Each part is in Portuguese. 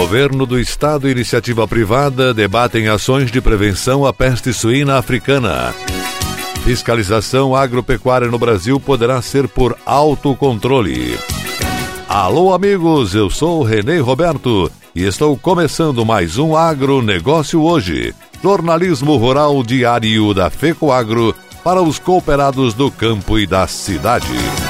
Governo do Estado e iniciativa privada debatem ações de prevenção à peste suína africana. Fiscalização agropecuária no Brasil poderá ser por autocontrole. Alô, amigos, eu sou Renê Roberto e estou começando mais um Agronegócio Hoje, jornalismo rural diário da FECOAGro para os cooperados do campo e da cidade.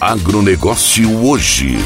Agronegócio hoje.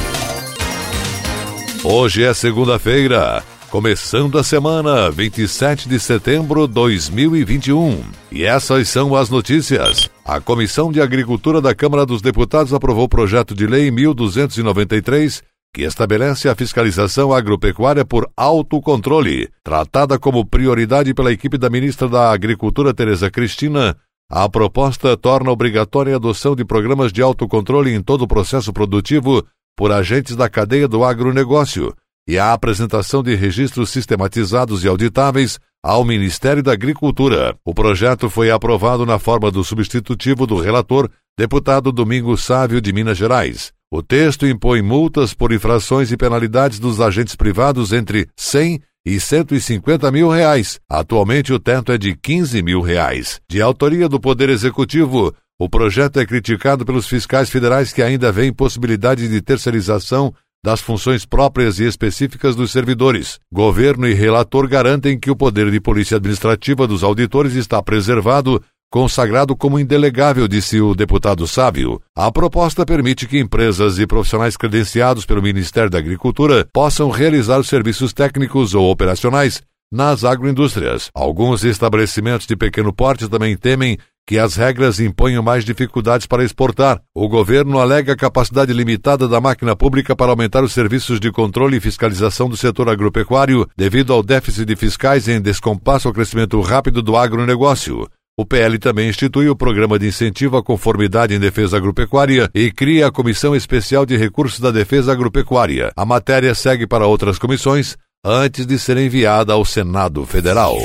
Hoje é segunda-feira, começando a semana 27 de setembro de 2021. E essas são as notícias. A Comissão de Agricultura da Câmara dos Deputados aprovou o projeto de lei 1293 que estabelece a fiscalização agropecuária por autocontrole, tratada como prioridade pela equipe da ministra da Agricultura Tereza Cristina. A proposta torna obrigatória a adoção de programas de autocontrole em todo o processo produtivo por agentes da cadeia do agronegócio e a apresentação de registros sistematizados e auditáveis ao Ministério da Agricultura. O projeto foi aprovado na forma do substitutivo do relator, deputado Domingos Sávio de Minas Gerais. O texto impõe multas por infrações e penalidades dos agentes privados entre 100 e 150 mil reais. Atualmente o teto é de 15 mil reais. De autoria do Poder Executivo, o projeto é criticado pelos fiscais federais que ainda veem possibilidade de terceirização das funções próprias e específicas dos servidores. Governo e relator garantem que o poder de polícia administrativa dos auditores está preservado consagrado como indelegável, disse o deputado Sávio. A proposta permite que empresas e profissionais credenciados pelo Ministério da Agricultura possam realizar os serviços técnicos ou operacionais nas agroindústrias. Alguns estabelecimentos de pequeno porte também temem que as regras imponham mais dificuldades para exportar. O governo alega a capacidade limitada da máquina pública para aumentar os serviços de controle e fiscalização do setor agropecuário devido ao déficit de fiscais em descompasso ao crescimento rápido do agronegócio. O PL também institui o Programa de Incentivo à Conformidade em Defesa Agropecuária e cria a Comissão Especial de Recursos da Defesa Agropecuária. A matéria segue para outras comissões antes de ser enviada ao Senado Federal.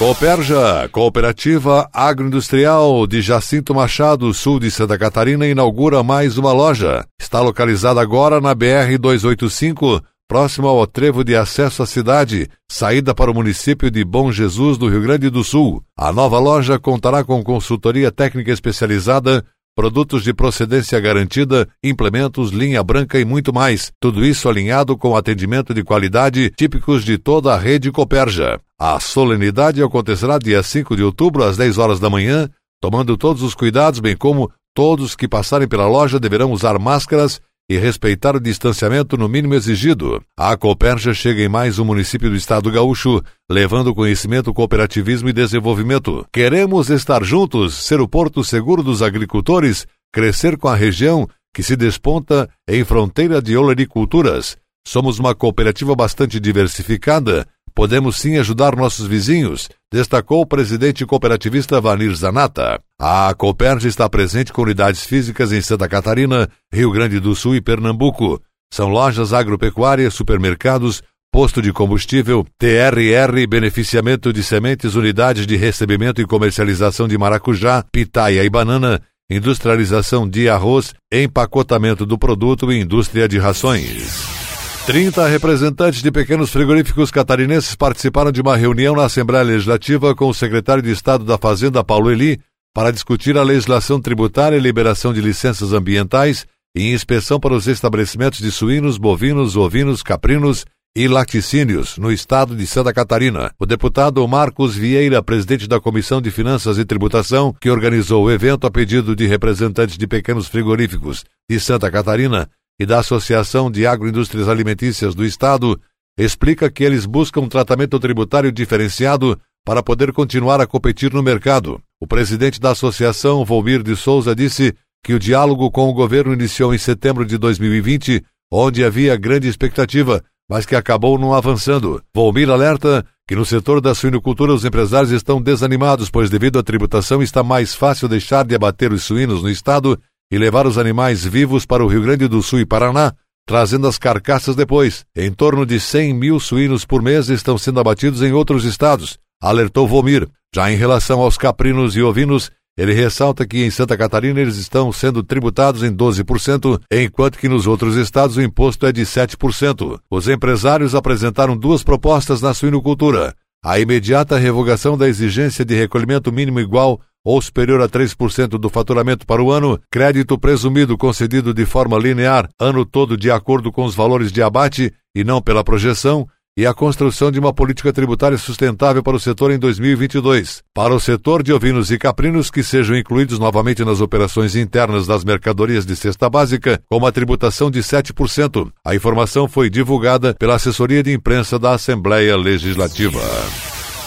Cooperja, Cooperativa Agroindustrial de Jacinto Machado, sul de Santa Catarina, inaugura mais uma loja. Está localizada agora na BR 285, próximo ao trevo de acesso à cidade, saída para o município de Bom Jesus, do Rio Grande do Sul. A nova loja contará com consultoria técnica especializada, produtos de procedência garantida, implementos, linha branca e muito mais. Tudo isso alinhado com atendimento de qualidade típicos de toda a rede Coperja. A solenidade acontecerá dia 5 de outubro às 10 horas da manhã, tomando todos os cuidados, bem como todos que passarem pela loja deverão usar máscaras e respeitar o distanciamento no mínimo exigido. A Cooperja chega em mais um município do estado gaúcho, levando conhecimento, cooperativismo e desenvolvimento. Queremos estar juntos, ser o porto seguro dos agricultores, crescer com a região que se desponta em fronteira de olericulturas. Somos uma cooperativa bastante diversificada, podemos sim ajudar nossos vizinhos, destacou o presidente cooperativista Vanir Zanata. A Cooperja está presente com unidades físicas em Santa Catarina, Rio Grande do Sul e Pernambuco. São lojas agropecuárias, supermercados, posto de combustível, TRR, beneficiamento de sementes, unidades de recebimento e comercialização de maracujá, pitaia e banana, industrialização de arroz, empacotamento do produto e indústria de rações. 30 representantes de pequenos frigoríficos catarinenses participaram de uma reunião na Assembleia Legislativa com o secretário de Estado da Fazenda, Paulo Eli, para discutir a legislação tributária e liberação de licenças ambientais e inspeção para os estabelecimentos de suínos, bovinos, ovinos, caprinos e laticínios no estado de Santa Catarina. O deputado Marcos Vieira, presidente da Comissão de Finanças e Tributação, que organizou o evento a pedido de representantes de pequenos frigoríficos de Santa Catarina e da Associação de Agroindústrias Alimentícias do estado, explica que eles buscam um tratamento tributário diferenciado para poder continuar a competir no mercado. O presidente da associação, Volmir de Souza, disse que o diálogo com o governo iniciou em setembro de 2020, onde havia grande expectativa mas que acabou não avançando. Volmir alerta que no setor da suinocultura os empresários estão desanimados, pois devido à tributação está mais fácil deixar de abater os suínos no estado e levar os animais vivos para o Rio Grande do Sul e Paraná, trazendo as carcaças depois. Em torno de 100 mil suínos por mês estão sendo abatidos em outros estados, alertou Volmir. Já em relação aos caprinos e ovinos, ele ressalta que em Santa Catarina eles estão sendo tributados em 12%, enquanto que nos outros estados o imposto é de 7%. Os empresários apresentaram duas propostas na suinocultura: a imediata revogação da exigência de recolhimento mínimo igual ou superior a 3% do faturamento para o ano, crédito presumido concedido de forma linear, ano todo de acordo com os valores de abate e não pela projeção, e a construção de uma política tributária sustentável para o setor em 2022. Para o setor de ovinos e caprinos que sejam incluídos novamente nas operações internas das mercadorias de cesta básica, com uma tributação de 7%. A informação foi divulgada pela assessoria de imprensa da Assembleia Legislativa.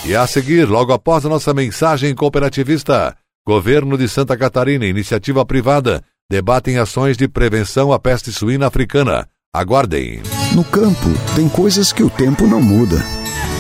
E a seguir, logo após a nossa mensagem cooperativista, Governo de Santa Catarina, iniciativa privada, debatem ações de prevenção à peste suína africana. Aguardem. No campo, tem coisas que o tempo não muda,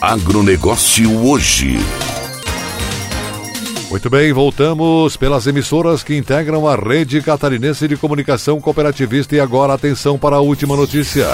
Agronegócio hoje. Muito bem, voltamos pelas emissoras que integram a rede catarinense de comunicação cooperativista e agora atenção para a última notícia.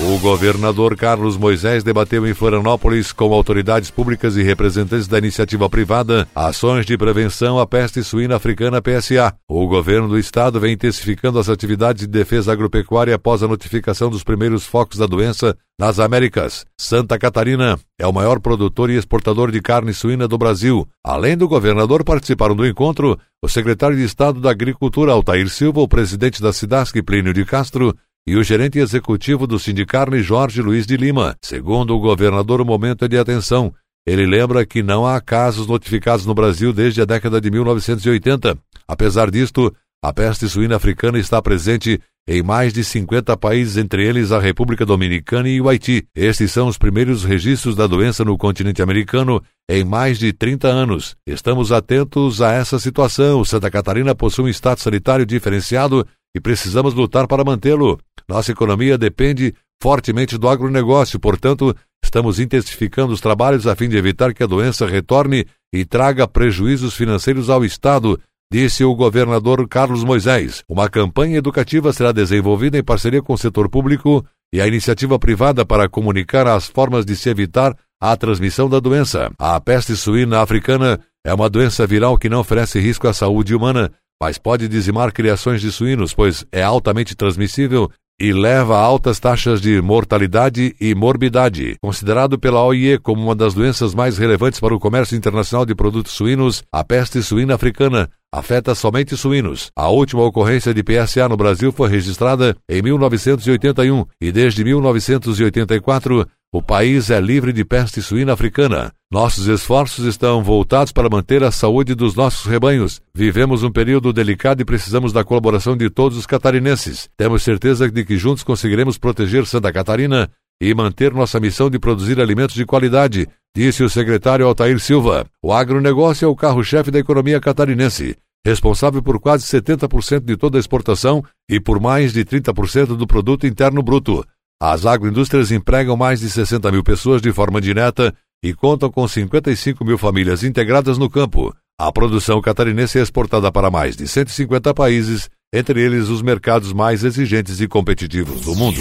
O governador Carlos Moisés debateu em Florianópolis com autoridades públicas e representantes da iniciativa privada ações de prevenção à peste suína africana PSA. O governo do estado vem intensificando as atividades de defesa agropecuária após a notificação dos primeiros focos da doença nas Américas. Santa Catarina é o maior produtor e exportador de carne suína do Brasil. Além do governador, participaram do encontro o secretário de Estado da Agricultura, Altair Silva, o presidente da Cidasc, Plínio de Castro, e o gerente executivo do Sindicarne, Jorge Luiz de Lima. Segundo o governador, o momento é de atenção. Ele lembra que não há casos notificados no Brasil desde a década de 1980. Apesar disto, a peste suína africana está presente em mais de 50 países, entre eles a República Dominicana e o Haiti. Estes são os primeiros registros da doença no continente americano em mais de 30 anos. Estamos atentos a essa situação. Santa Catarina possui um estado sanitário diferenciado e precisamos lutar para mantê-lo. Nossa economia depende fortemente do agronegócio, portanto, estamos intensificando os trabalhos a fim de evitar que a doença retorne e traga prejuízos financeiros ao Estado, disse o governador Carlos Moisés. Uma campanha educativa será desenvolvida em parceria com o setor público e a iniciativa privada para comunicar as formas de se evitar a transmissão da doença. A peste suína africana é uma doença viral que não oferece risco à saúde humana, mas pode dizimar criações de suínos, pois é altamente transmissível e leva a altas taxas de mortalidade e morbidade. Considerado pela OIE como uma das doenças mais relevantes para o comércio internacional de produtos suínos, a peste suína africana afeta somente suínos. A última ocorrência de PSA no Brasil foi registrada em 1981 e desde 1984 o país é livre de peste suína africana. Nossos esforços estão voltados para manter a saúde dos nossos rebanhos. Vivemos um período delicado e precisamos da colaboração de todos os catarinenses. Temos certeza de que juntos conseguiremos proteger Santa Catarina e manter nossa missão de produzir alimentos de qualidade, disse o secretário Altair Silva. O agronegócio é o carro-chefe da economia catarinense, responsável por quase 70% de toda a exportação e por mais de 30% do produto interno bruto. As agroindústrias empregam mais de 60 mil pessoas de forma direta e contam com 55 mil famílias integradas no campo. A produção catarinense é exportada para mais de 150 países, entre eles os mercados mais exigentes e competitivos do mundo.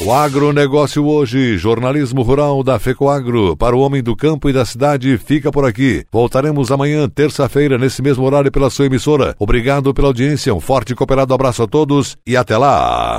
O agronegócio hoje, jornalismo rural da FECOAGro, para o homem do campo e da cidade, fica por aqui. Voltaremos amanhã, terça-feira, nesse mesmo horário pela sua emissora. Obrigado pela audiência, um forte e cooperado abraço a todos e até lá!